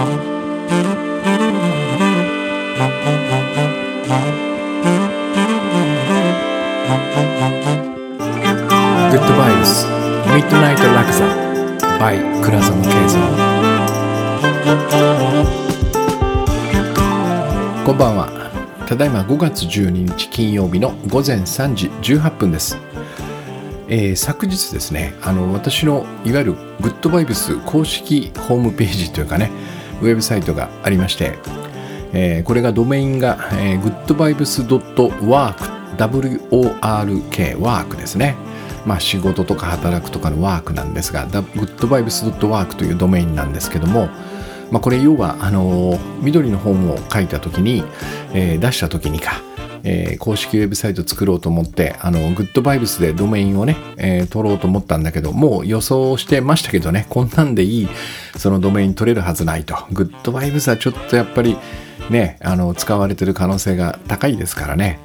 グッドバイブスミッドナイトラクザ by 倉園慶三こんばんは。ただいま5月12日金曜日の午前3時18分です、えー昨日ですねあの私のいわゆるグッドバイブス公式ホームページというかねウェブサイトがありまして、えーこれがドメインが、えー、goodvibes.work WORK ワークですね。まあ仕事とか働くとかのワークなんですが goodvibes.work というドメインなんですけどもまあこれ要はあのー緑の本を書いた時に、えー出した時にかえー公式ウェブサイト作ろうと思って、あの、グッドバイブスでドメインをね、えー取ろうと思ったんだけど、もう予想してましたけどね、こんなんでいい、そのドメイン取れるはずないと。グッドバイブスはちょっとやっぱり、ね、あの、使われてる可能性が高いですからね。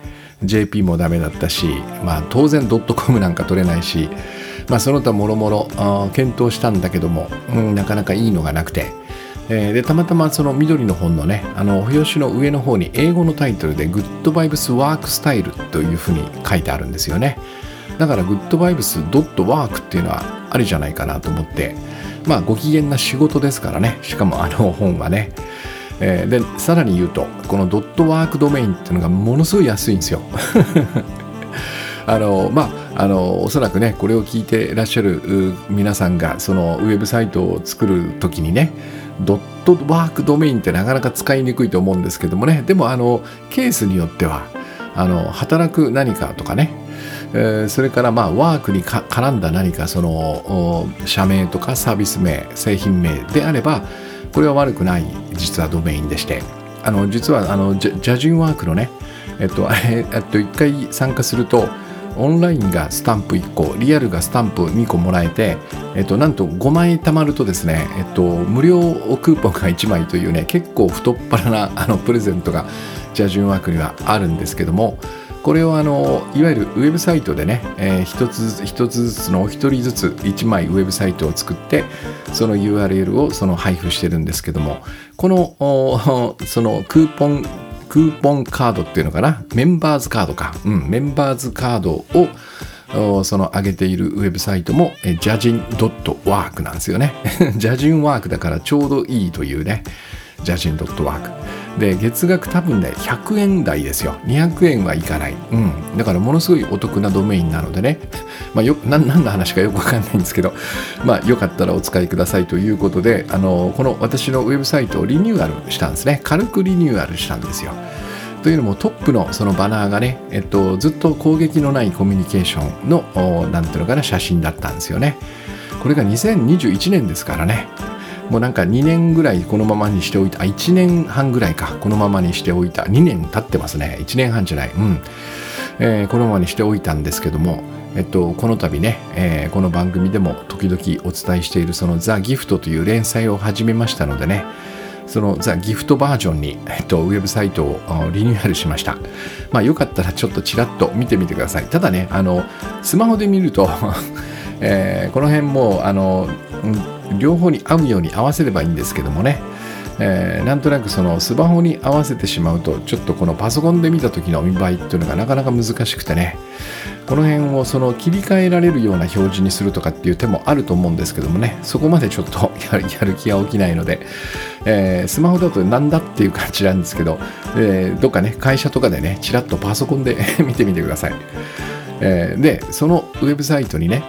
JP もダメだったし、まあ当然ドットコムなんか取れないし、まあその他もろもろ検討したんだけども、うん、なかなかいいのがなくて、えーでたまたまその緑の本のねあの表紙の上の方に英語のタイトルで「グッドバイブスワークスタイル」というふうに書いてあるんですよね。だからグッドバイブスドットワークっていうのはありじゃないかなと思ってまあご機嫌な仕事ですからね。しかもあの本はね。えーでさらに言うとこのドットワークドメインっていうのがものすごい安いんですよ。あのまああのおそらくねこれを聞いてらっしゃる皆さんがそのウェブサイトを作る時にねドットワークドメインってなかなか使いにくいと思うんですけどもね。でもあのケースによってはあの働く何かとかね、えーそれからまあワークに絡んだ何かその社名とかサービス名製品名であればこれは悪くない実はドメインでして。あの実はあのジャジャジンワークのねえっと、あれえっと、1回参加するとオンラインがスタンプ1個リアルがスタンプ2個もらえて、えっと、なんと5枚貯まるとですね、えっと、無料クーポンが1枚というね結構太っ腹なあのプレゼントがジャジュンワークにはあるんですけどもこれをあのいわゆるウェブサイトでね、えー一つずつ一つずつのお一人ずつ1枚ウェブサイトを作ってその URL をその配布してるんですけどもこのそのクーポンクーポンカードっていうのかな？メンバーズカードか、うん、メンバーズカードをその上げているウェブサイトもえジャジン .work なんですよね。ジャジンワークだからちょうどいいというね。ジャジン .work で月額多分ね100円台ですよ。200円はいかない、うん、だからものすごいお得なドメインなのでね。まあよ何の話かよくわかんないんですけど。まあよかったらお使いくださいということであのこの私のウェブサイトをリニューアルしたんですね。軽くリニューアルしたんですよ。というのもトップのそのバナーがね、えっと、ずっと攻撃のないコミュニケーションのおなんていうのかな写真だったんですよね。これが2021年ですからね。もうなんか2年ぐらいこのままにしておいた。あ1年半ぐらいか。このままにしておいた。2年経ってますね。1年半じゃない。うん、えーこのままにしておいたんですけども。えっと、この度ね、えーこの番組でも時々お伝えしているそのザ・ギフトという連載を始めましたのでね。そのザ・ギフトバージョンに、えっと、ウェブサイトをリニューアルしました。まあよかったらちょっとちらっと見てみてください。ただね、あの、スマホで見ると、えーこの辺もあの、両方に合うように合わせればいいんですけどもね、えーなんとなくそのスマホに合わせてしまうとちょっとこのパソコンで見た時の見栄えっていうのがなかなか難しくてね。この辺をその切り替えられるような表示にするとかっていう手もあると思うんですけどもね。そこまでちょっとやる気が起きないので、えースマホだとなんだっていう感じなんですけど、えーどっかね会社とかでねちらっとパソコンで 見てみてください、えーでそのウェブサイトにね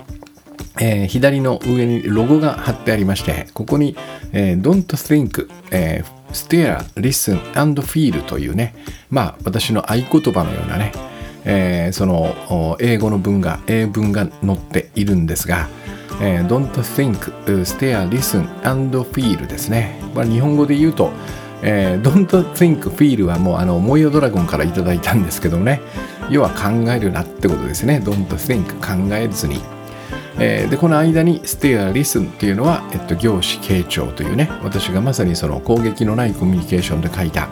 えー左の上にロゴが貼ってありまして、ここに、えー Don't think、えー stare, listen and feel というね、まあ私の合言葉のようなね、えーその英語の文が、英文が載っているんですが、えー Don't think, stare, listen and feel ですね。まあ、日本語で言うと、えー Don't think, feel はもうあの、モイオドラゴンからいただいたんですけどもね、要は考えるなってことですね。Don't think, 考えずに。えーでこの間に stare listen っていうのは、えっと、業種傾聴というね私がまさにその攻撃のないコミュニケーションで書いた、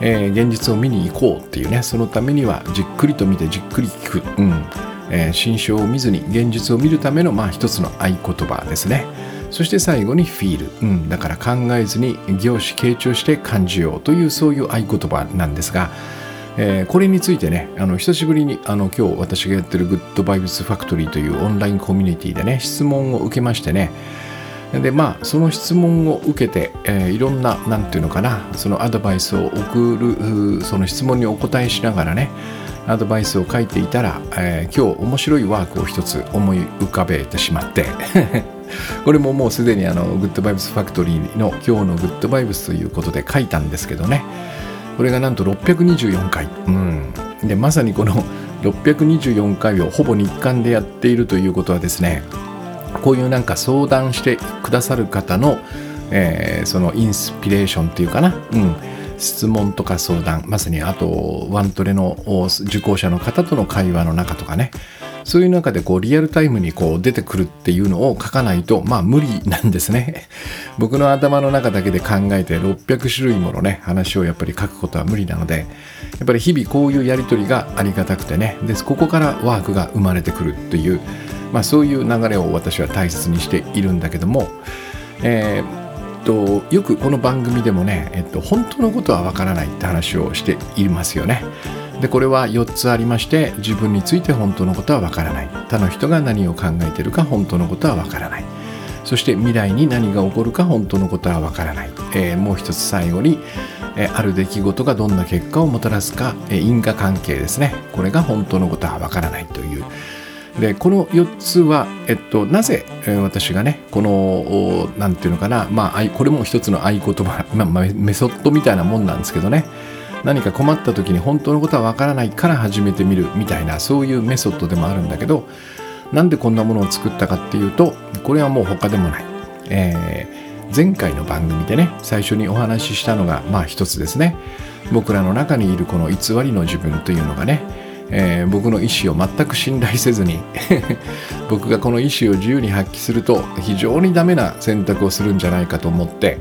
えー現実を見に行こうっていうねそのためにはじっくりと見てじっくり聞く、うん。えー心象を見ずに現実を見るためのまあ一つの合言葉ですね。そして最後にフィール、うん、だから考えずに凝視傾聴して感じようというそういう合言葉なんですが、えー、これについてねあの久しぶりにあの今日私がやってるグッドバイブスファクトリーというオンラインコミュニティでね質問を受けましてね。でまあその質問を受けて、えー、いろんな何て言うのかなそのアドバイスを送るその質問にお答えしながらねアドバイスを書いていたら、えー、今日面白いワークを一つ思い浮かべてしまって。これももうすでにあのグッドバイブスファクトリーの今日のグッドバイブスということで書いたんですけどね。これがなんと624回、うん、でまさにこの 624回をほぼ日刊でやっているということはですねこういうなんか相談してくださる方の、えー、そのインスピレーションっていうかな、うん、質問とか相談。まさにあとワントレの受講者の方との会話の中とかね。そういう中でこうリアルタイムにこう出てくるっていうのを書かないとまあ無理なんですね 僕の頭の中だけで考えて600種類ものね話をやっぱり書くことは無理なのでやっぱり日々こういうやり取りがありがたくてねでここからワークが生まれてくるっていうまあそういう流れを私は大切にしているんだけどもえーと、よくこの番組でもね、えっと、本当のことはわからないって話をしていますよね。でこれは4つありまして自分について本当のことはわからない。他の人が何を考えてるか本当のことはわからない。そして未来に何が起こるか本当のことはわからない、えー、もう一つ最後に、えー、ある出来事がどんな結果をもたらすか、えー、因果関係ですね。これが本当のことはわからないという。でこの4つは、えっと、なぜ、え、私がねこの何て言うのかな。まあこれも一つの合言葉、まあ、メソッドみたいなもんなんですけどね。何か困った時に本当のことはわからないから始めてみるみたいなそういうメソッドでもあるんだけどなんでこんなものを作ったかっていうとこれはもう他でもない、えー、前回の番組でね最初にお話ししたのがまあ一つですね。僕らの中にいるこの偽りの自分というのがねえー、僕の意思を全く信頼せずに 僕がこの意思を自由に発揮すると非常にダメな選択をするんじゃないかと思って、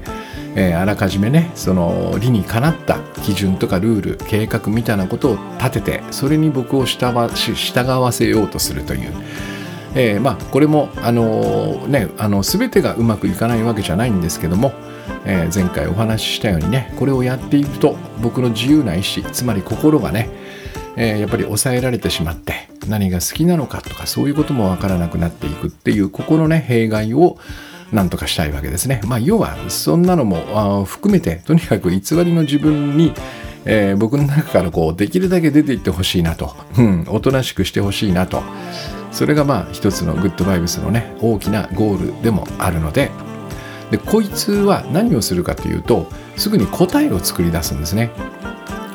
えー、あらかじめねその理にかなった基準とかルール計画みたいなことを立ててそれに僕を従わせようとするという。えー、まあこれもあのー、ねあの全てがうまくいかないわけじゃないんですけども、えー、前回お話ししたようにねこれをやっていると僕の自由な意志つまり心がね、えー、やっぱり抑えられてしまって何が好きなのかとかそういうこともわからなくなっていくっていうここのね弊害をなんとかしたいわけですね。まあ、要はそんなのも含めてとにかく偽りの自分に、えー、僕の中からこうできるだけ出ていってほしいなと、うん、おとなしくしてほしいなとそれがまあ一つのグッドバイブスのね大きなゴールでもあるのででこいつは何をするかというとすぐに答えを作り出すんですね。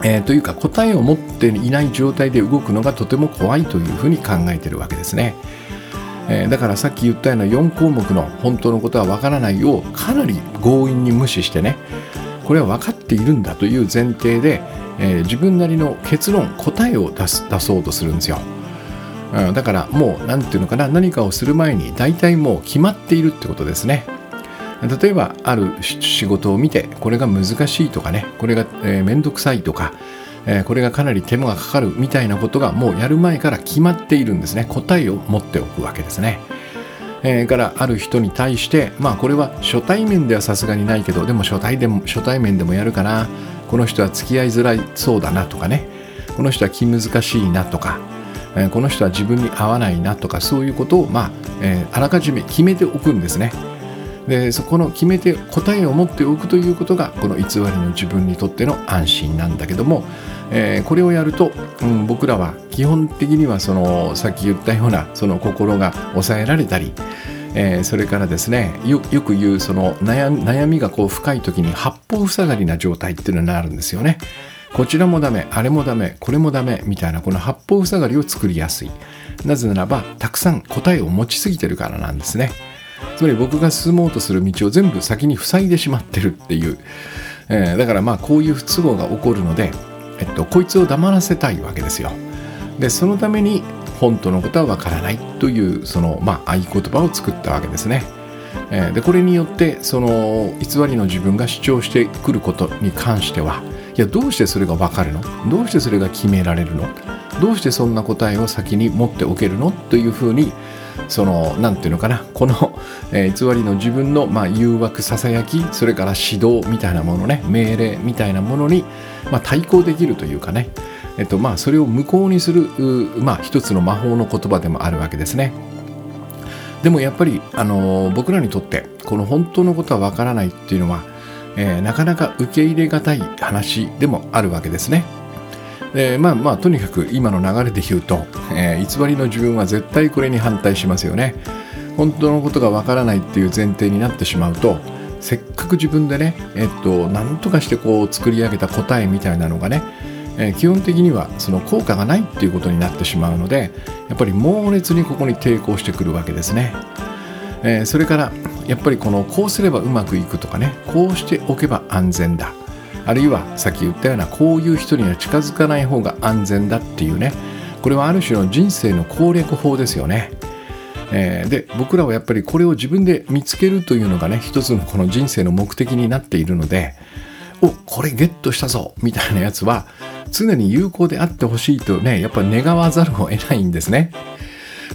えー、というか答えを持っていない状態で動くのがとても怖いというふうに考えているわけですね。えー、だからさっき言ったような4項目の本当のことはわからないをかなり強引に無視してねこれは分かっているんだという前提で、えー、自分なりの結論答えを出す出そうとするんですよ、うん、だからもう何て言うのかな何かをする前に大体もう決まっているってことですね。例えばある仕事を見てこれが難しいとかねこれが面倒、えー、くさいとかえー、これがかなり手間がかかるみたいなことがもうやる前から決まっているんですね答えを持っておくわけですね。えー、からある人に対してまあこれは初対面ではさすがにないけどでも初対でも初対面でもやるかなこの人は付き合いづらいそうだなとかねこの人は気難しいなとか、えー、この人は自分に合わないなとかそういうことをまあ、えー、あらかじめ決めておくんですね。でそこの決めて答えを持っておくということがこの偽りの自分にとっての安心なんだけどもえー、これをやると、うん、僕らは基本的にはそのさっき言ったようなその心が抑えられたり、えー、それからですねよく言うその悩みがこう深い時に八方塞がりな状態っていうのになるんですよね。こちらもダメ、あれもダメ、これもダメみたいなこの八方塞がりを作りやすい。なぜならばたくさん答えを持ちすぎてるからなんですね。つまり僕が進もうとする道を全部先に塞いでしまってるっていう。えー、だからまあこういう不都合が起こるのでえっと、こいつを黙らせたいわけですよ。でそのために本当のことはわからないというその、まあ、合言葉を作ったわけですね。えー、でこれによってその偽りの自分が主張してくることに関してはいやどうしてそれがわかるの？どうしてそれが決められるの？どうしてそんな答えを先に持っておけるの？というふうにその何て言うのかなこの、え、偽りの自分の、まあ、誘惑ささやきそれから指導みたいなものね命令みたいなものに、まあ、対抗できるというかね、えっとまあ、それを無効にする、まあ、一つの魔法の言葉でもあるわけですね。でもやっぱり、あの、僕らにとってこの本当のことはわからないっていうのは、えー、なかなか受け入れがたい話でもあるわけですね。でまあまあとにかく今の流れで言うと、えー、偽りの自分は絶対これに反対しますよね。本当のことがわからないっていう前提になってしまうとせっかく自分でね、えっと、何とかしてこう作り上げた答えみたいなのがね、えー、基本的にはその効果がないっていうことになってしまうのでやっぱり猛烈にここに抵抗してくるわけですね。えー、それからやっぱりこのこうすればうまくいくとかねこうしておけば安全だあるいはさっき言ったようなこういう人には近づかない方が安全だっていうねこれはある種の人生の攻略法ですよね。えー、で僕らはやっぱりこれを自分で見つけるというのがね一つのこの人生の目的になっているのでおこれゲットしたぞみたいなやつは常に有効であってほしいとねやっぱ願わざるを得ないんですね。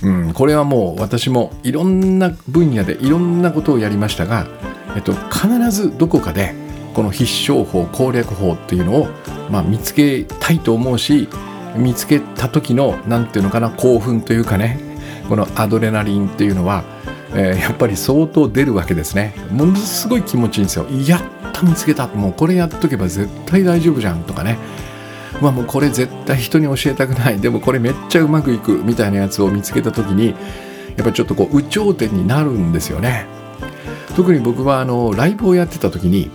うん、これはもう私もいろんな分野でいろんなことをやりましたが、えっと、必ずどこかでこの必勝法攻略法っていうのを、まあ、見つけたいと思うし見つけた時の何て言うのかな興奮というかねこのアドレナリンっていうのは、えー、やっぱり相当出るわけですね。ものすごい気持ちいいんですよ。やった見つけた。もうこれやっとけば絶対大丈夫じゃんとかね。まあもうこれ絶対人に教えたくない。でもこれめっちゃうまくいくみたいなやつを見つけた時にやっぱちょっとこう有頂天になるんですよね。特に僕はあのライブをやってた時に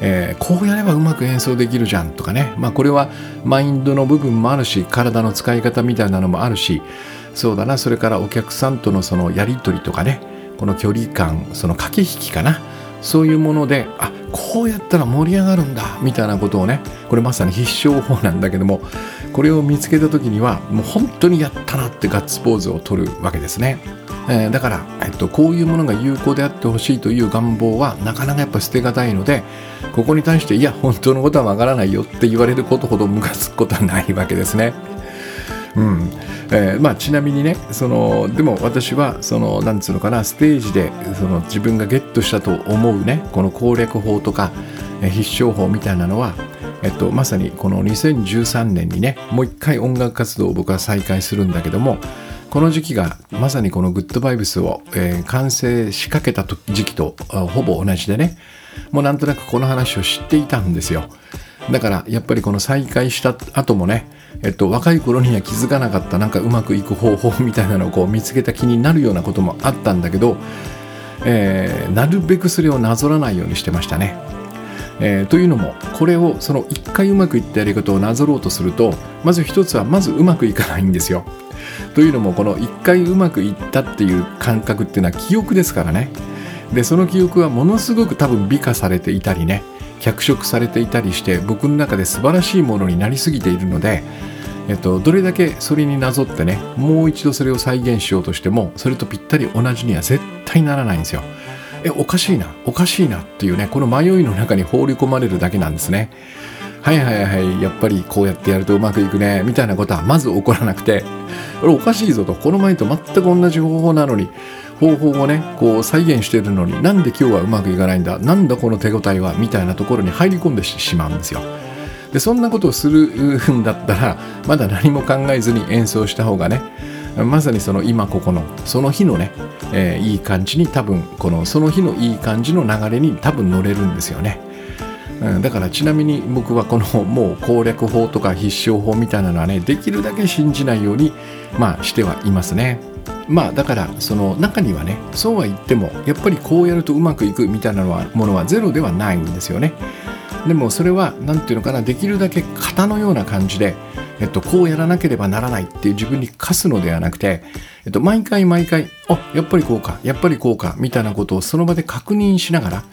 えー、こうやればうまく演奏できるじゃんとかね、まあ、これはマインドの部分もあるし体の使い方みたいなのもあるしそうだな。それからお客さんとのそのやり取りとかね。この距離感その駆け引きかな。そういうものであこうやったら盛り上がるんだみたいなことをねこれまさに必勝法なんだけどもこれを見つけた時にはもう本当にやったなってガッツポーズを取るわけですね。えー、だから、えっと、こういうものが有効であってほしいという願望はなかなかやっぱ捨てがたいのでここに対していや本当のことはわからないよって言われることほどムカつくことはないわけですね。うんえーまあ、ちなみにねそのでも私はそのなんつうのかなステージでその自分がゲットしたと思うねこの攻略法とか、必勝法みたいなのは、えっと、まさにこの2013年にねもう一回音楽活動を僕は再開するんだけどもこの時期がまさにこのグッドバイブスを、えー、完成しかけた時期とほぼ同じでねもうなんとなくこの話を知っていたんですよ。だからやっぱりこの再開した後もねえっと、若い頃には気づかなかったなんかうまくいく方法みたいなのをこう見つけた気になるようなこともあったんだけど、えー、なるべくそれをなぞらないようにしてましたね。えー、というのもこれをその一回うまくいったやり方をなぞろうとするとまず一つはまずうまくいかないんですよ。というのもこの一回うまくいったっていう感覚っていうのは記憶ですからね。でその記憶はものすごく多分美化されていたりね脚色されていたりして僕の中で素晴らしいものになりすぎているので、えっと、どれだけそれになぞってねもう一度それを再現しようとしてもそれとぴったり同じには絶対ならないんですよ。えおかしいなおかしいなっていうねこの迷いの中に放り込まれるだけなんですね。はいはいはいやっぱりこうやってやるとうまくいくねみたいなことはまず起こらなくてこれおかしいぞとこの前と全く同じ方法なのに方法をねこう再現してるのになんで今日はうまくいかないんだなんだこの手応えはみたいなところに入り込んでしまうんですよ。でそんなことをするんだったらまだ何も考えずに演奏した方がねまさにその今ここのその日のね、えー、いい感じに多分このその日のいい感じの流れに多分乗れるんですよね。うん、だからちなみに僕はこのもう攻略法とか必勝法みたいなのはねできるだけ信じないようにまあしてはいますね。まあだからその中にはねそうは言ってもやっぱりこうやるとうまくいくみたいなのはものはゼロではないんですよね。でもそれは何て言うのかなできるだけ型のような感じで、えっと、こうやらなければならないっていう自分に課すのではなくて、えっと、毎回毎回あやっぱりこうかやっぱりこうかみたいなことをその場で確認しながら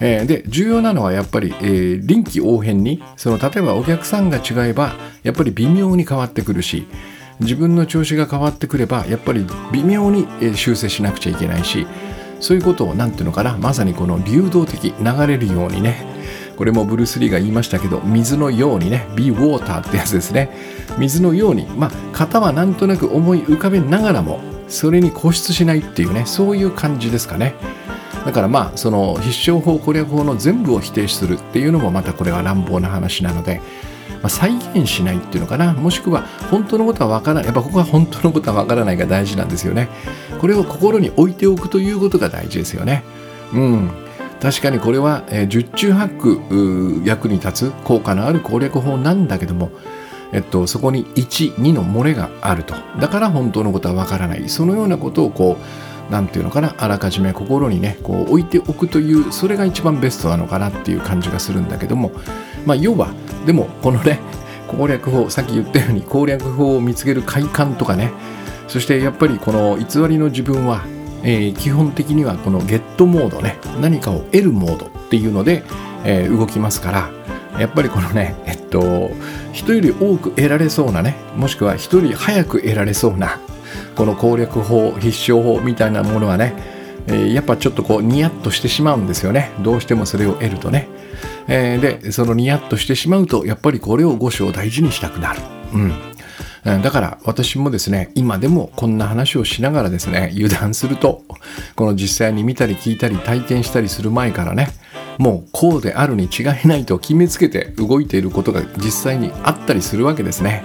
えー、で重要なのはやっぱり、えー、臨機応変にその例えばお客さんが違えばやっぱり微妙に変わってくるし自分の調子が変わってくればやっぱり微妙に修正しなくちゃいけないしそういうことを何ていうのかなまさにこの流動的流れるようにねこれもブルース・リーが言いましたけど水のようにね be water ってやつですね。水のようにまあ型はなんとなく思い浮かべながらもそれに固執しないっていうねそういう感じですかね。だからまあその必勝法攻略法の全部を否定するっていうのもまたこれは乱暴な話なので、まあ、再現しないっていうのかな。もしくは本当のことはわからない。やっぱここは本当のことはわからないが大事なんですよね。これを心に置いておくということが大事ですよね。うん。確かにこれは、えー、十中八九役に立つ効果のある攻略法なんだけどもえっと、そこに1、2の漏れがあると。だから本当のことはわからない。そのようなことをこう、なんていうのかな、あらかじめ心にね、こう置いておくという、それが一番ベストなのかなっていう感じがするんだけども、まあ、要は、でも、このね、攻略法、さっき言ったように攻略法を見つける快感とかね、そしてやっぱりこの偽りの自分は、えー、基本的にはこのゲットモードね、何かを得るモードっていうので、えー、動きますから、やっぱりこのね、えっと、人より多く得られそうなね、もしくは人より早く得られそうな、この攻略法、必勝法みたいなものはね、えー、やっぱちょっとこうニヤッとしてしまうんですよね。どうしてもそれを得るとね。えー、で、そのニヤッとしてしまうと、やっぱりこれを五章大事にしたくなる。うん。だから私もですね、今でもこんな話をしながらですね、油断すると、この実際に見たり聞いたり体験したりする前からね、もうこうであるに違いないと決めつけて動いていることが実際にあったりするわけですね。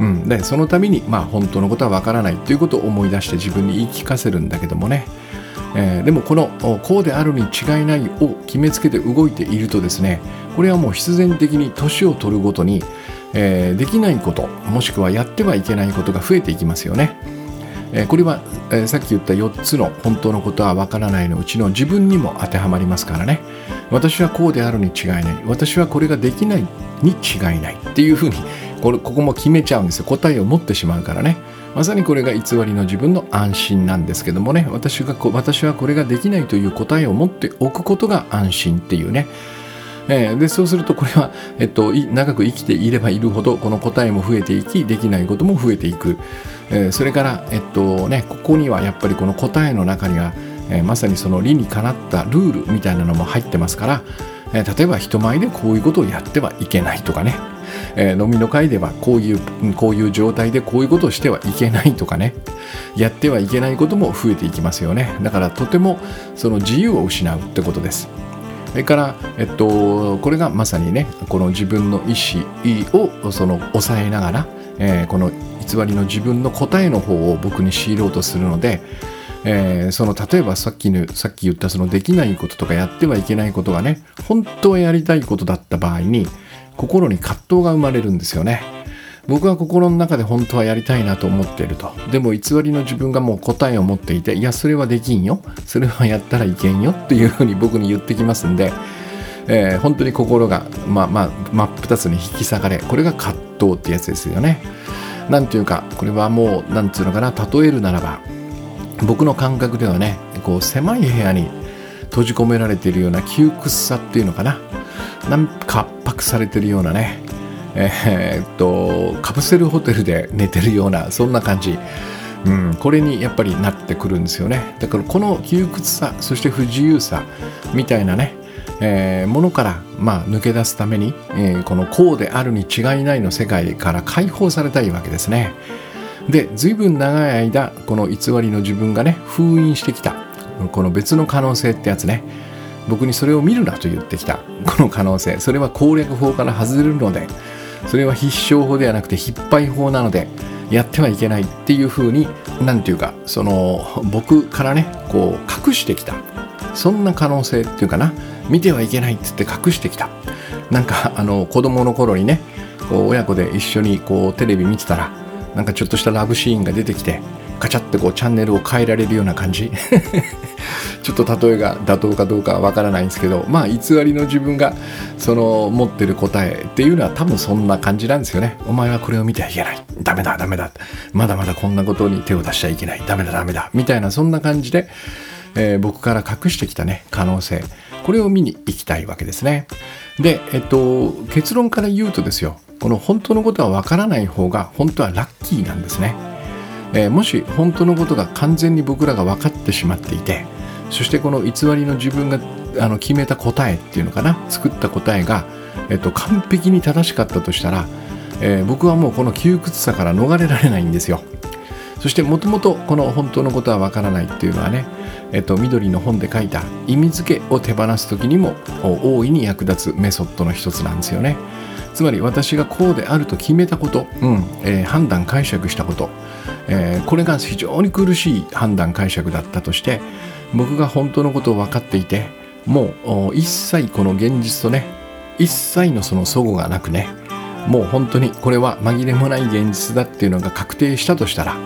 うん、でそのために、まあ、本当のことはわからないということを思い出して自分に言い聞かせるんだけどもね、えー、でもこのこうであるに違いないを決めつけて動いているとですねこれはもう必然的に年を取るごとに、えー、できないこともしくはやってはいけないことが増えていきますよね。えこれは、えさっき言った4つの本当のことはわからないのうちの自分にも当てはまりますからね。私はこうであるに違いない。私はこれができないに違いない。っていうふうにこれここも決めちゃうんですよ。答えを持ってしまうからね。まさにこれが偽りの自分の安心なんですけどもね。私が私はこれができないという答えを持っておくことが安心っていうね。えー、でそうするとこれは、えっと、長く生きていればいるほどこの答えも増えていきできないことも増えていく、えー、それから、えっとね、ここにはやっぱりこの答えの中には、えー、まさにその理にかなったルールみたいなのも入ってますから、え例えば人前でこういうことをやってはいけないとかね、え飲みの会ではこういうこういう状態でこういうことをしてはいけないとかね。やってはいけないことも増えていきますよね。だからとてもその自由を失うってことです。それから、えっと、これがまさにねこの自分の意思をその抑えながら、えー、この偽りの自分の答えの方を僕に強いろうとするので、えー、その例えばさっきのさっき言ったそのできないこととかやってはいけないことがね本当はやりたいことだった場合に心に葛藤が生まれるんですよね。僕は心の中で本当はやりたいなと思っていると。でも偽りの自分がもう答えを持っていていやそれはできんよ。それはやったらいけんよ。っていうふうに僕に言ってきますんで、えー、本当に心が、まあまあ、真っ二つに引き裂かれこれが葛藤ってやつですよね。なんていうかこれはもうなんつうのかな例えるならば僕の感覚ではねこう狭い部屋に閉じ込められているような窮屈さっていうのかな。なんか圧迫されてるようなね。えー、っとカプセルホテルで寝てるようなそんな感じ、うん、これにやっぱりなってくるんですよね。だからこの窮屈さそして不自由さみたいなね、えー、ものから、まあ、抜け出すために、えー、このこうであるに違いないの世界から解放されたいわけですね。で随分長い間この偽りの自分がね封印してきた。この別の可能性ってやつね。僕にそれを見るなと言ってきた。この可能性。それは攻略法から外れるのでそれは必勝法ではなくて必敗法なのでやってはいけないっていうふうに何て言うかその僕からねこう隠してきた。そんな可能性っていうかな。見てはいけないっつって隠してきた。なんかあの子供の頃にねこう親子で一緒にこうテレビ見てたらなんかちょっとしたラブシーンが出てきてカチャってこうチャンネルを変えられるような感じ。ちょっと例えが妥当かどうかはわからないんですけどまあ偽りの自分がその持ってる答えっていうのは多分そんな感じなんですよね。お前はこれを見てはいけない。ダメだダメだ。まだまだこんなことに手を出しちゃいけない。ダメだダメだ。みたいなそんな感じで、えー、僕から隠してきたね可能性。これを見に行きたいわけですね。でえっと結論から言うとですよ。この本当のことはわからない方が本当はラッキーなんですね。えー、もし本当のことが完全に僕らが分かってしまっていてそしてこの偽りの自分があの決めた答えっていうのかな？作った答えが、えっと、完璧に正しかったとしたら、えー、僕はもうこの窮屈さから逃れられないんですよ。そしてもともとこの本当のことはわからないっていうのはね、えっと、緑の本で書いた意味付けを手放す時にも大いに役立つメソッドの一つなんですよね。つまり私がこうであると決めたこと、うん。えー、判断解釈したこと、えー、これが非常に苦しい判断解釈だったとして僕が本当のことを分かっていてもう一切この現実とね一切のその齟齬がなくねもう本当にこれは紛れもない現実だっていうのが確定したとしたら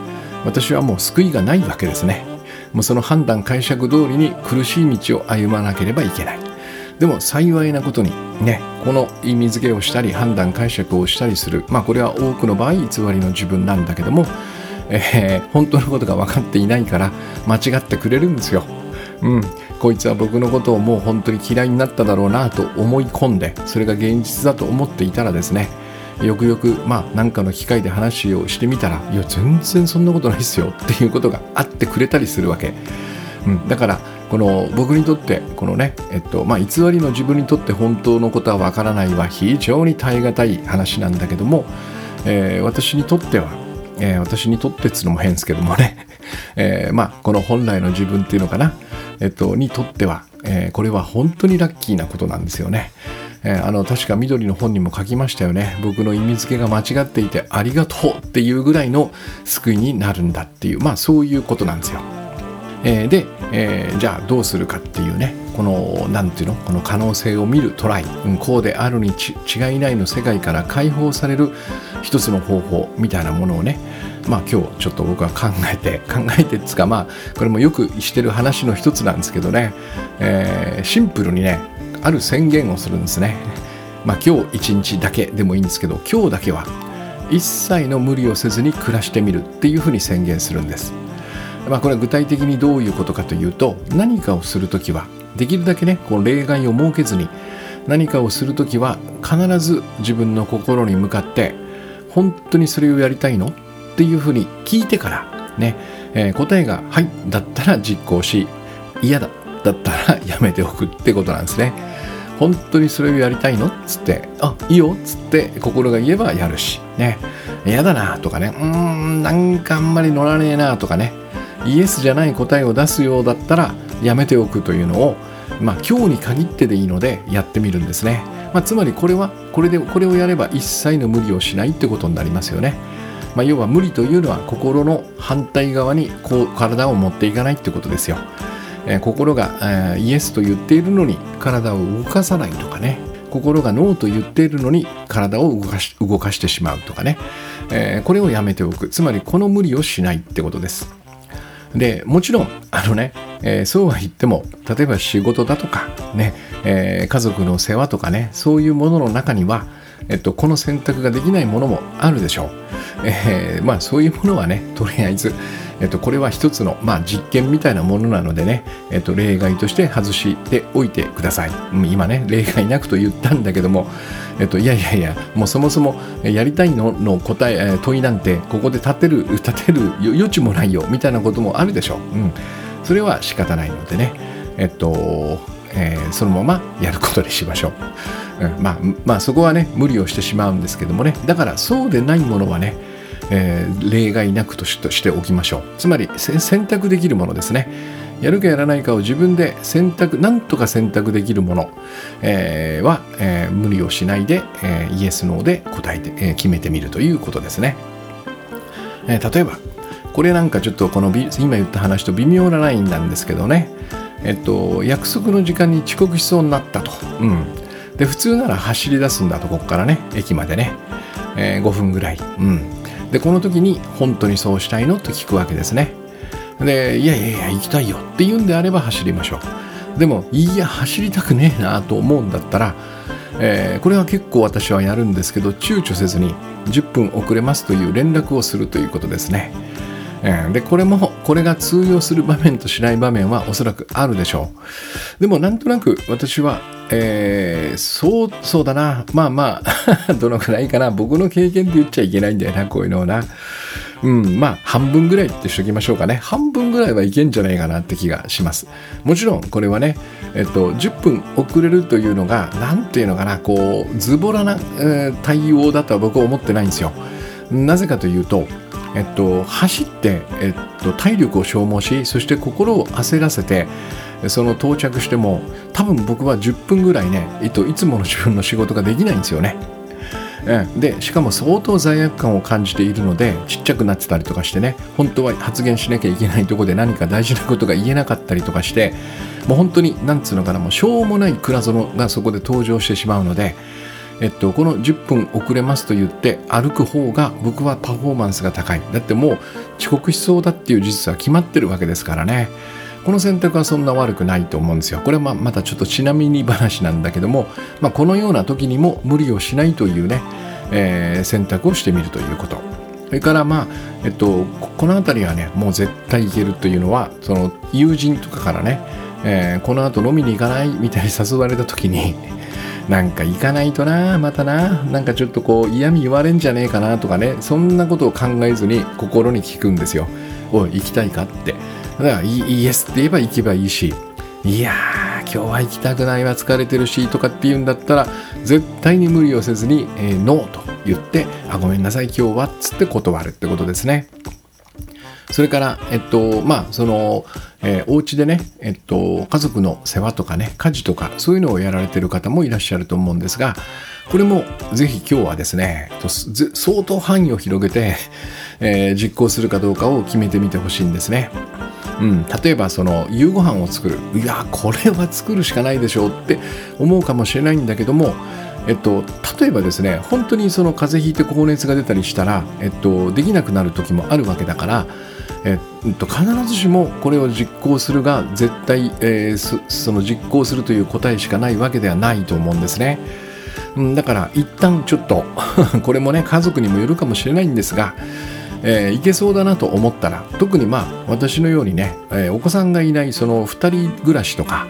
私はもう救いがないわけですね。もうその判断解釈通りに苦しい道を歩まなければいけないでも幸いなことにねこの意味付けをしたり判断解釈をしたりする。まあこれは多くの場合偽りの自分なんだけども、えー、本当のことが分かっていないから間違ってくれるんですよ。うん。こいつは僕のことをもう本当に嫌いになっただろうなと思い込んでそれが現実だと思っていたらですねよくよくまあ何かの機会で話をしてみたらいや全然そんなことないですよっていうことがあってくれたりするわけ、うん、だからこの僕にとってこのね、えっとまあ、偽りの自分にとって本当のことはわからないは非常に耐え難い話なんだけども、えー、私にとっては、えー、私にとってっつうのも変ですけどもね、えー、まあこの本来の自分っていうのかな、えっと、にとっては、えー、これは本当にラッキーなことなんですよね。えー、あの確か緑の本にも書きましたよね僕の意味付けが間違っていてありがとうっていうぐらいの救いになるんだっていうまあそういうことなんですよ。えー、で、えー、じゃあどうするかっていうねこの何ていうのこの可能性を見るトライ、うん、こうであるに違いないの世界から解放される一つの方法みたいなものをねまあ今日ちょっと僕は考えて 考えてっつかまあこれもよくしてる話の一つなんですけどね、えー、シンプルにねある宣言をするんですね。まあ今日一日だけでもいいんですけど今日だけは一切の無理をせずに暮らしてみるっていうふうに宣言するんです。まあ、これは具体的にどういうことかというと何かをするときはできるだけねこの例外を設けずに何かをするときは必ず自分の心に向かって本当にそれをやりたいの？っていうふうに聞いてからね、えー、答えが「はい」だったら実行し嫌だだったら やめておくってことなんですね。本当にそれをやりたいの？っつって「あいいよ」っつって心が言えばやるしね。嫌だなとかねうーんなんかあんまり乗らねえなとかね。イエスじゃない答えを出すようだったらやめておくというのを、まあ、今日に限ってでいいのでやってみるんですね、まあ、つまりこれはこれでこれをやれば一切の無理をしないってことになりますよね、まあ、要は無理というのは心の反対側にこう体を持っていかないってことですよ、えー、心が、えー、イエスと言っているのに体を動かさないとかね。心がノーと言っているのに体を動かし動かしてしまうとかね、えー、これをやめておく。つまりこの無理をしないってことです。でもちろんあのね、えー、そうは言っても例えば仕事だとかね、えー、家族の世話とかねそういうものの中には、えっと、この選択ができないものもあるでしょう、えー、まあそういうものはねとりあえずえっと、これは一つの、まあ、実験みたいなものなのでね、えっと、例外として外しておいてください。今ね、例外なくと言ったんだけども、えっと、いやいやいや、もうそもそもやりたいのの答え、問いなんて、ここで立てる、立てる余地もないよ、みたいなこともあるでしょう。うん。それは仕方ないのでね、えっと、えー、そのままやることにしましょう。うん、まあ、まあ、そこはね、無理をしてしまうんですけどもね、だからそうでないものはね、えー、例外なくとしておきましょう。つまり選択できるものですね。やるかやらないかを自分で選択何とか選択できるもの、えー、は、えー、無理をしないで、えイエス・ノーで答えて、え決めてみるということですね、え例えばこれなんかちょっとこの今言った話と微妙なラインなんですけどね。えっと約束の時間に遅刻しそうになったと、うん、で普通なら走り出すんだとここからね。駅までね、え5分ぐらい、うん、でこの時に本当にそうしたいのと聞くわけですね。でいやいやいや行きたいよって言うんであれば走りましょう。でもいや走りたくねえなと思うんだったら、えー、これは結構私はやるんですけど躊躇せずに10分遅れますという連絡をするということですね。でこれもこれが通用する場面としない場面はおそらくあるでしょう。でもなんとなく私はえー、そう、そうだな。まあまあ どのくらいかな。僕の経験って言っちゃいけないんだよな、こういうのをな。うん、まあ、半分ぐらいってしときましょうかね。半分ぐらいはいけんじゃないかなって気がします。もちろん、これはね、えっと、10分遅れるというのが、なんていうのかな、こう、ズボラな、えー、対応だとは僕は思ってないんですよ。なぜかというと、えっと、走って、えっと、体力を消耗しそして心を焦らせてその到着しても多分僕は10分ぐらいねいつもの自分の仕事ができないんですよね。でしかも相当罪悪感を感じているのでちっちゃくなってたりとかしてね本当は発言しなきゃいけないとこで何か大事なことが言えなかったりとかしてもう本当になんつうのかなもうしょうもない倉園がそこで登場してしまうのでえっと、この10分遅れますと言って歩く方が僕はパフォーマンスが高い。だってもう遅刻しそうだっていう事実は決まってるわけですからね。この選択はそんな悪くないと思うんですよ。これはまたちょっとちなみに話なんだけども、まあ、このような時にも無理をしないというね、えー、選択をしてみるということ。それからまあ、えっと、この辺りはねもう絶対いけるというのはその友人とかからね、えー、この後飲みに行かない？みたいに誘われた時になんか行かないとなまたな。なんかちょっとこう嫌味言われんじゃねえかなとかね。そんなことを考えずに心に聞くんですよ。おい行きたいかって。だからイエスって言えば行けばいいし。いやー今日は行きたくないわ疲れてるしとかって言うんだったら絶対に無理をせずに、えー、ノーと言ってあごめんなさい今日はっつって断るってことですね。それから、えっと、まあ、その、えー、お家でね、えっと、家族の世話とかね、家事とか、そういうのをやられてる方もいらっしゃると思うんですが、これもぜひ今日はですね、相当範囲を広げて、えー、実行するかどうかを決めてみてほしいんですね。うん、例えばその夕ご飯を作るいやこれは作るしかないでしょうって思うかもしれないんだけどもえっと、例えばですね本当にその風邪ひいて高熱が出たりしたら、えっと、できなくなる時もあるわけだからえっと、必ずしもこれを実行するが絶対、えー、その実行するという答えしかないわけではないと思うんですね。だから一旦ちょっと これもね家族にもよるかもしれないんですが、えー、いけそうだなと思ったら特にまあ私のようにね、えー、お子さんがいないその2人暮らしとか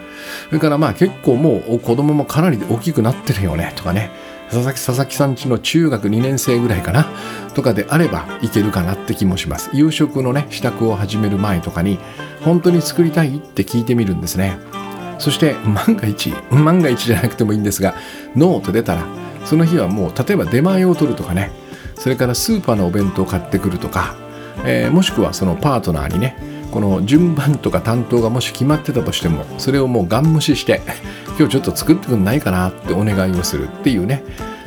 それからまあ結構もう子供もかなり大きくなってるよねとかね佐々木佐々木さんちの中学2年生ぐらいかなとかであればいけるかなって気もします。夕食のね支度を始める前とかに本当に作りたいって聞いてみるんですね。そして万が一万が一じゃなくてもいいんですがノーと出たらその日はもう例えば出前を取るとかねそれからスーパーのお弁当を買ってくるとか、えー、もしくはそのパートナーにねこの順番とか担当がもし決まってたとしてもそれをもうガン無視して 今日ちょっと作ってくんないかなってお願いをするっていうね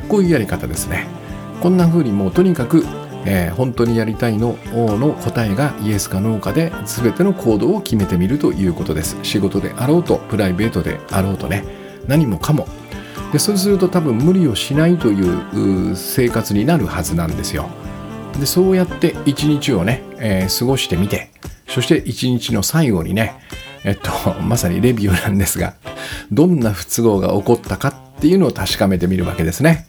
こういうやり方ですね。こんな風にもうとにかく、えー、本当にやりたいのの答えがイエスかノーかで全ての行動を決めてみるということです。仕事であろうとプライベートであろうとね何もかも。でそうすると多分無理をしないという生活になるはずなんですよ。でそうやって一日をね、えー、過ごしてみてそして一日の最後にねえっとまさにレビューなんですがどんな不都合が起こったかっていうのを確かめてみるわけですね。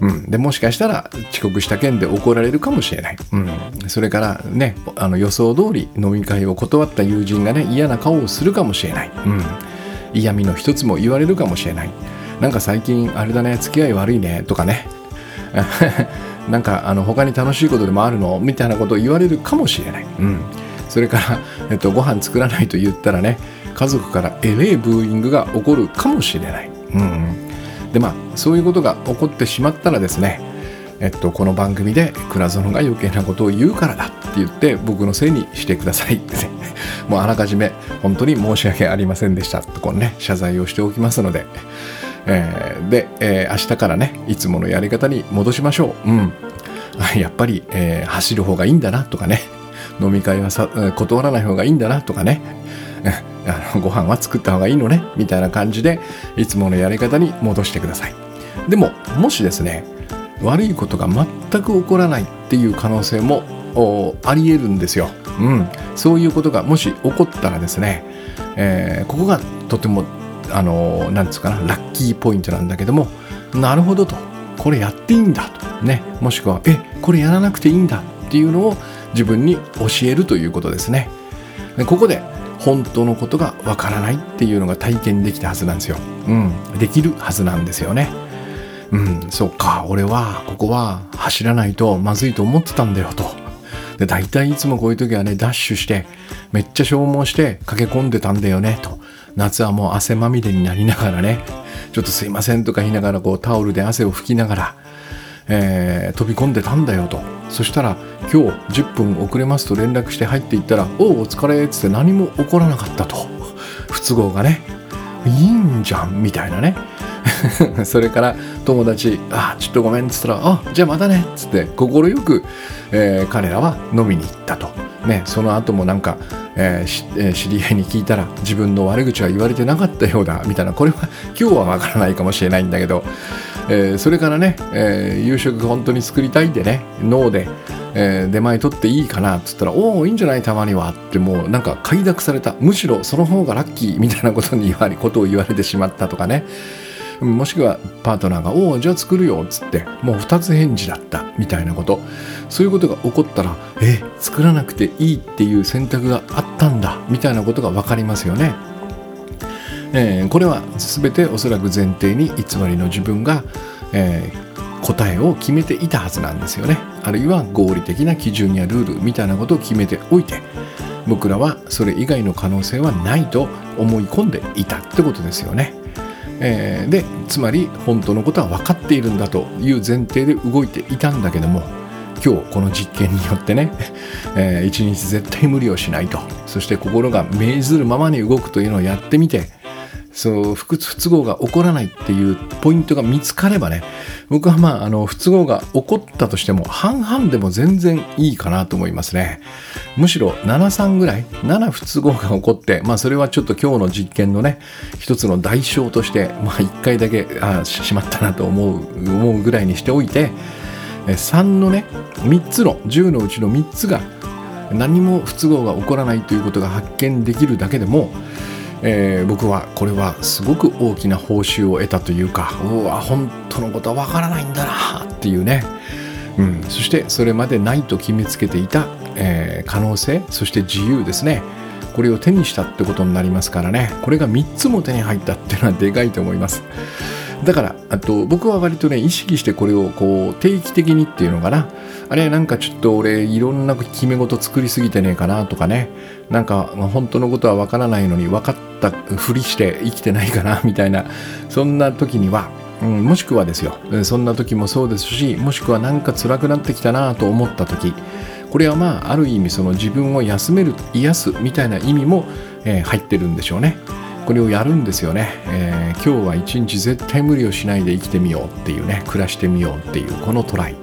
うん、でもしかしたら遅刻した件で怒られるかもしれない、うん、それからねあの予想通り飲み会を断った友人がね嫌な顔をするかもしれない、うん、嫌味の一つも言われるかもしれない。なんか最近あれだね付き合い悪いねとかね。なんかあの他に楽しいことでもあるの？みたいなことを言われるかもしれない、うん、それから、えっと、ご飯作らないと言ったらね家族からえれいブーイングが起こるかもしれない、うん、でまあそういうことが起こってしまったらですねえっと、この番組で倉園が余計なことを言うからだって言って僕のせいにしてくださいってね。もうあらかじめ本当に申し訳ありませんでした。とこのね謝罪をしておきますので、えー、で、えー、明日からねいつものやり方に戻しましょう。うん。やっぱり、えー、走る方がいいんだなとかね。飲み会はさ断らない方がいいんだなとかね。あのご飯は作った方がいいのね。みたいな感じでいつものやり方に戻してください。でももしですね悪いことが全く起こらないっていう可能性もありえるんですよ、うん、そういうことがもし起こったらですね、えー、ここがとてもあのなんですかなラッキーポイントなんだけどもなるほどと。これやっていいんだと。ね。もしくはえこれやらなくていいんだっていうのを自分に教えるということですねでここで本当のことがわからないっていうのが体験できたはずなんですよ。うん、できるはずなんですよね。うん、そっか、俺はここは走らないとまずいと思ってたんだよと。で、大体いつもこういう時はね、ダッシュして、めっちゃ消耗して駆け込んでたんだよねと。夏はもう汗まみれになりながらね、ちょっとすいませんとか言いながらこうタオルで汗を拭きながら、えー、飛び込んでたんだよと。そしたら今日10分遅れますと連絡して入っていったら「おおお疲れ」っつって何も起こらなかったと。不都合がね。いいんじゃんみたいなね。それから友達「あちょっとごめん」っつったら「あじゃあまたね」っつって快く、えー、彼らは飲みに行ったと。ね、その後もなんか、えー、知り合いに聞いたら自分の悪口は言われてなかったようだみたいな。これは今日はわからないかもしれないんだけど、えー、それからね、えー、夕食本当に作りたいんでね脳で、えー、出前取っていいかなっつったら「おおいいんじゃないたまには」ってもうなんか快諾された。むしろその方がラッキーみたいなことに言われことを言われてしまったとかね。もしくはパートナーが「おおじゃあ作るよ」っつってもう2つ返事だったみたいなこと。そういうことが起こったらえ作らなくていいっていう選択があったんだみたいなことが分かりますよね。えー、これは全ておそらく前提に偽りの自分が、えー、答えを決めていたはずなんですよね。あるいは合理的な基準やルールみたいなことを決めておいて僕らはそれ以外の可能性はないと思い込んでいたってことですよね。えー、でつまり本当のことは分かっているんだという前提で動いていたんだけども今日この実験によってね、えー、一日絶対無理をしないとそして心が命ずるままに動くというのをやってみてそう不都合が起こらないっていうポイントが見つかればね僕はまああの不都合が起こったとしても半々でも全然いいかなと思いますね。むしろ73ぐらい7不都合が起こってまあそれはちょっと今日の実験のね一つの代償としてまあ1回だけあしまったなと思う思うぐらいにしておいて3のね3つの10のうちの3つが何も不都合が起こらないということが発見できるだけでもえー、僕はこれはすごく大きな報酬を得たというかうわ本当のことはわからないんだなっていうね、うん、そしてそれまでないと決めつけていた、えー、可能性そして自由ですね。これを手にしたってことになりますからね。これが3つも手に入ったっていうのはでかいと思います。だからあと僕は割とね意識してこれをこう定期的にっていうのかな。あれなんかちょっと俺いろんな決め事作りすぎてねえかなとかね。なんか本当のことはわからないのに分かったふりして生きてないかな みたいな。そんな時にはうん、もしくはですよ。そんな時もそうですしもしくは何か辛くなってきたなと思った時。これはまあある意味その自分を休める癒すみたいな意味も、えー、入ってるんでしょうね。これをやるんですよね、えー、今日は一日絶対無理をしないで生きてみようっていうね。暮らしてみようっていうこのトライ、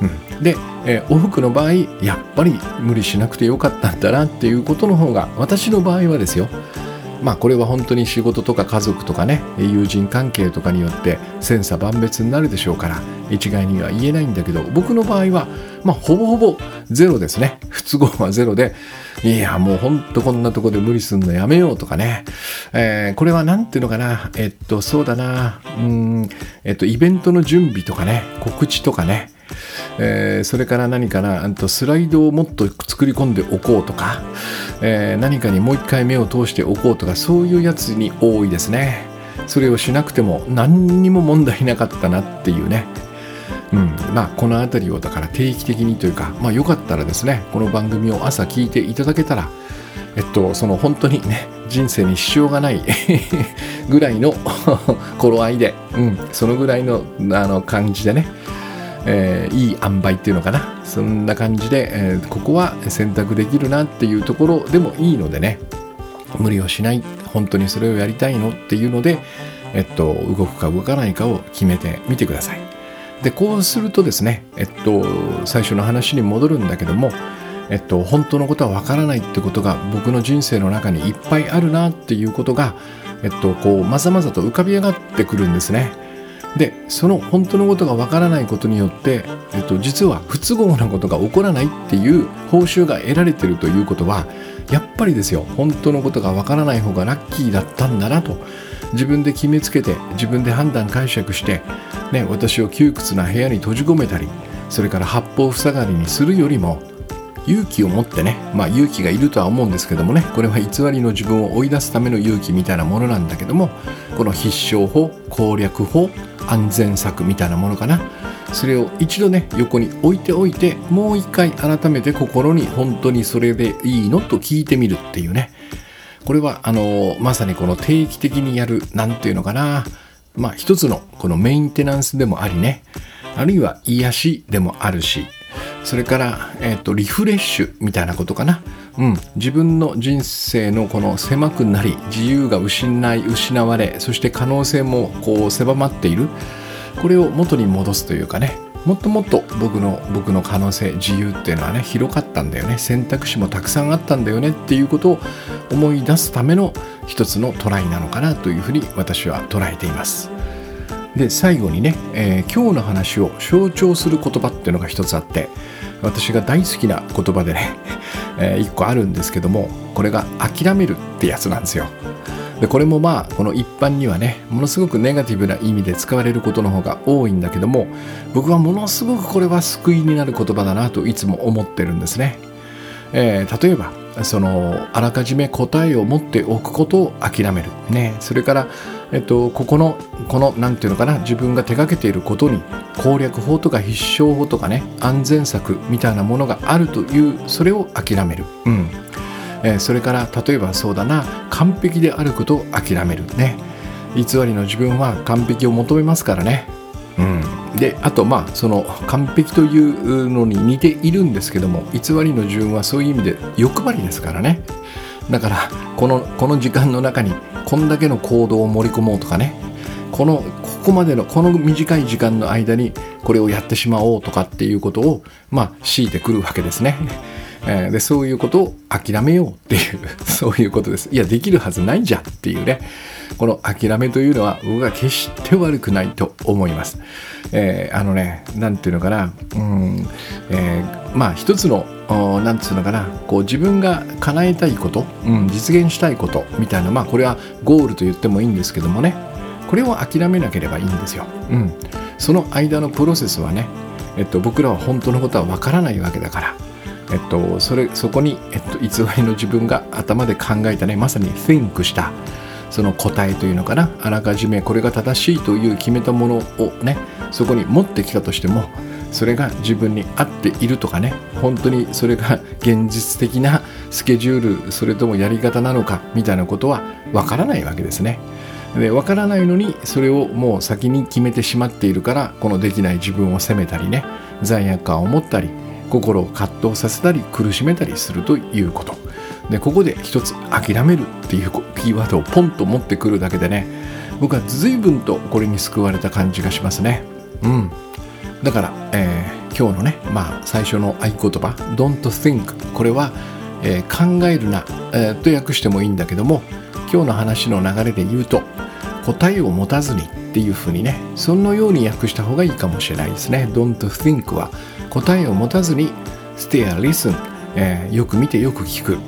うん、で、えー、お服の場合やっぱり無理しなくてよかったんだなっていうことの方が私の場合はですよ。まあこれは本当に仕事とか家族とかね友人関係とかによって千差万別になるでしょうから一概には言えないんだけど僕の場合はまあほぼほぼゼロですね。不都合はゼロでいやもうほんとこんなとこで無理すんのやめようとかね、えー、これは何ていうのかな？えっとそうだな。うんえっとイベントの準備とかね告知とかね。えー、それから何かなとスライドをもっと作り込んでおこうとか、えー、何かにもう一回目を通しておこうとかそういうやつに多いですね。それをしなくても何にも問題なかったなっていうね。うん。まあ、この辺りをだから定期的にというか、まあ、よかったらですねこの番組を朝聞いていただけたらえっとその本当にね人生に支障がない ぐらいの 頃合いで、うん、そのぐらいのあの感じでねえー、いい塩梅っていうのかな。そんな感じで、えー、ここは選択できるなっていうところでもいいのでね。無理をしない。本当にそれをやりたいのっていうので、えっと、動くか動かないかを決めてみてください。でこうするとですね、えっと、最初の話に戻るんだけどもえっと、本当のことはわからないってことが僕の人生の中にいっぱいあるなっていうことが、えっと、こうまざまざと浮かび上がってくるんですね。でその本当のことがわからないことによって、えっと、実は不都合なことが起こらないっていう報酬が得られてるということはやっぱりですよ本当のことがわからない方がラッキーだったんだなと自分で決めつけて自分で判断解釈して、ね、私を窮屈な部屋に閉じ込めたりそれから八方塞がりにするよりも勇気を持ってね、まあ勇気がいるとは思うんですけどもね、これは偽りの自分を追い出すための勇気みたいなものなんだけども、この必勝法、攻略法、安全策みたいなものかな。それを一度ね、横に置いておいて、もう一回改めて心に本当にそれでいいの？と聞いてみるっていうね。これは、あの、まさにこの定期的にやる、なんていうのかな。まあ一つのこのメンテナンスでもありね。あるいは癒しでもあるしそれから、えーと、リフレッシュみたいなことかな、うん、自分の人生のこの狭くなり自由が失い失われそして可能性もこう狭まっている。これを元に戻すというかね。もっともっと僕の僕の可能性自由っていうのはね広かったんだよね。選択肢もたくさんあったんだよね。っていうことを思い出すための一つのトライなのかなというふうに私は捉えています。で最後にね、えー、今日の話を象徴する言葉っていうのが一つあって私が大好きな言葉でね、えー、一個あるんですけどもこれが諦めるってやつなんですよ。でこれもまあこの一般にはねものすごくネガティブな意味で使われることの方が多いんだけども僕はものすごくこれは救いになる言葉だなといつも思ってるんですね、えー、例えばそのあらかじめ答えを持っておくことを諦める。ね。それからえっと、ここの、この、なんていうのかな、自分が手がけていることに攻略法とか必勝法とかね、安全策みたいなものがあるという、それを諦める。うん。えー、それから例えばそうだな完璧であることを諦めるね偽りの自分は完璧を求めますからねうん、であとまあその完璧というのに似ているんですけども偽りの自分はそういう意味で欲張りですからねだからこのこの時間の中にこんだけの行動を盛り込もうとかねこのここまでのこの短い時間の間にこれをやってしまおうとかっていうことをまあ強いてくるわけですね。えー、でそういうことを諦めようっていう そういうことです。いやできるはずないじゃんっていうね。この諦めというのは僕は決して悪くないと思います、えー、あのね何ていうのかな。うん、えー、まあ一つの何て言うのかな。こう自分が叶えたいこと、うん、実現したいことみたいなまあこれはゴールと言ってもいいんですけどもね。これを諦めなければいいんですよ、うん、その間のプロセスはね、えっと、僕らは本当のことはわからないわけだから。えっと、それそこに、えっと、偽りの自分が頭で考えたねまさに think したその答えというのかなあらかじめこれが正しいという決めたものをねそこに持ってきたとしてもそれが自分に合っているとかね本当にそれが現実的なスケジュールそれともやり方なのかみたいなことはわからないわけですね。で分からないのにそれをもう先に決めてしまっているからこのできない自分を責めたりね罪悪感を持ったり心を葛藤させたり苦しめたりするということ。でここで一つ諦めるっていうキーワードをポンと持ってくるだけでね僕は随分とこれに救われた感じがしますね。うん。だから、えー、今日のねまあ最初の合言葉 Don't think これは、えー、考えるな、えー、と訳してもいいんだけども今日の話の流れで言うと答えを持たずにっていうふうにねそのように訳した方がいいかもしれないですね。Don't think は。答えを持たずに stay and listen、えー、よく見てよく聞く。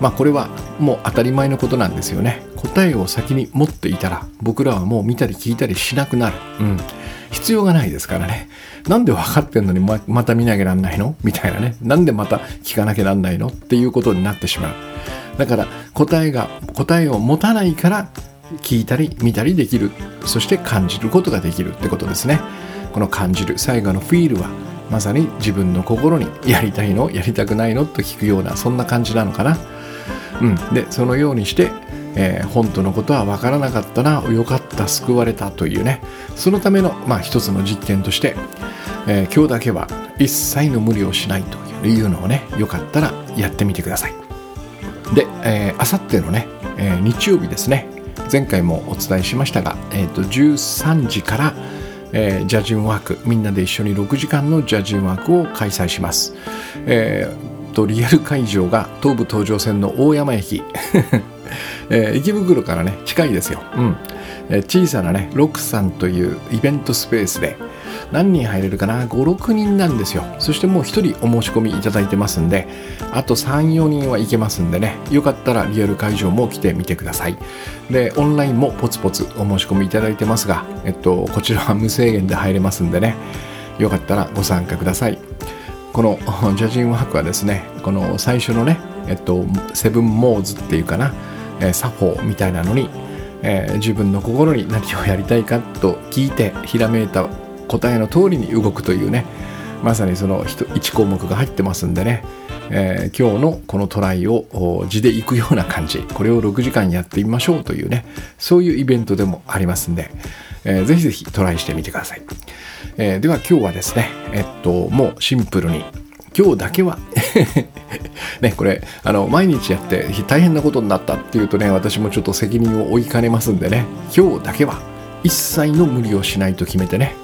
まあこれはもう当たり前のことなんですよね。答えを先に持っていたら僕らはもう見たり聞いたりしなくなる、うん、必要がないですからね。なんで分かってんのにままた見なきゃなんないの？みたいなね。なんでまた聞かなきゃなんないの？っていうことになってしまう。だから答えが答えを持たないから聞いたり見たりできる。そして感じることができるってことですね。この感じる。最後のフィールはまさに自分の心にやりたいのやりたくないのと聞くようなそんな感じなのかな。うん、でそのようにして、えー、本当のことは分からなかったなよかった救われたというねそのための、まあ、一つの実験として、えー、今日だけは一切の無理をしないというのをねよかったらやってみてください。で、えー、あさってのね、えー、日曜日ですね前回もお伝えしましたが、えーと13時からえー、ジャジンワークみんなで一緒に6時間のジャジンワークを開催します、えー、とリアル会場が東武東上線の大山駅、えー、池袋からね近いですよ、うん。えー、小さなねロクさんというイベントスペースで何人入れるかな？56人なんですよ。そしてもう1人お申し込みいただいてますんであと34人はいけますんでね。よかったらリアル会場も来てみてください。でオンラインもポツポツお申し込みいただいてますが、えっと、こちらは無制限で入れますんでね。よかったらご参加ください。この ジャジンワークはですねこの最初のねえっとセブンモーズっていうかな、えー、作法みたいなのにえー、自分の心に何をやりたいかと聞いてひらめいた答えの通りに動くというね。まさにその1項目が入ってますんでね、えー、今日のこのトライを字でいくような感じ。これを6時間やってみましょうというね。そういうイベントでもありますんで、えー、ぜひぜひトライしてみてください、えー、では今日はですねえっともうシンプルに今日だけは ね、これ、あの、毎日やって大変なことになったっていうとね、私もちょっと責任を負いかねますんでね、今日だけは一切の無理をしないと決めてね、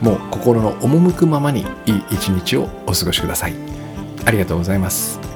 もう心の赴くままにいい一日をお過ごしください。ありがとうございます。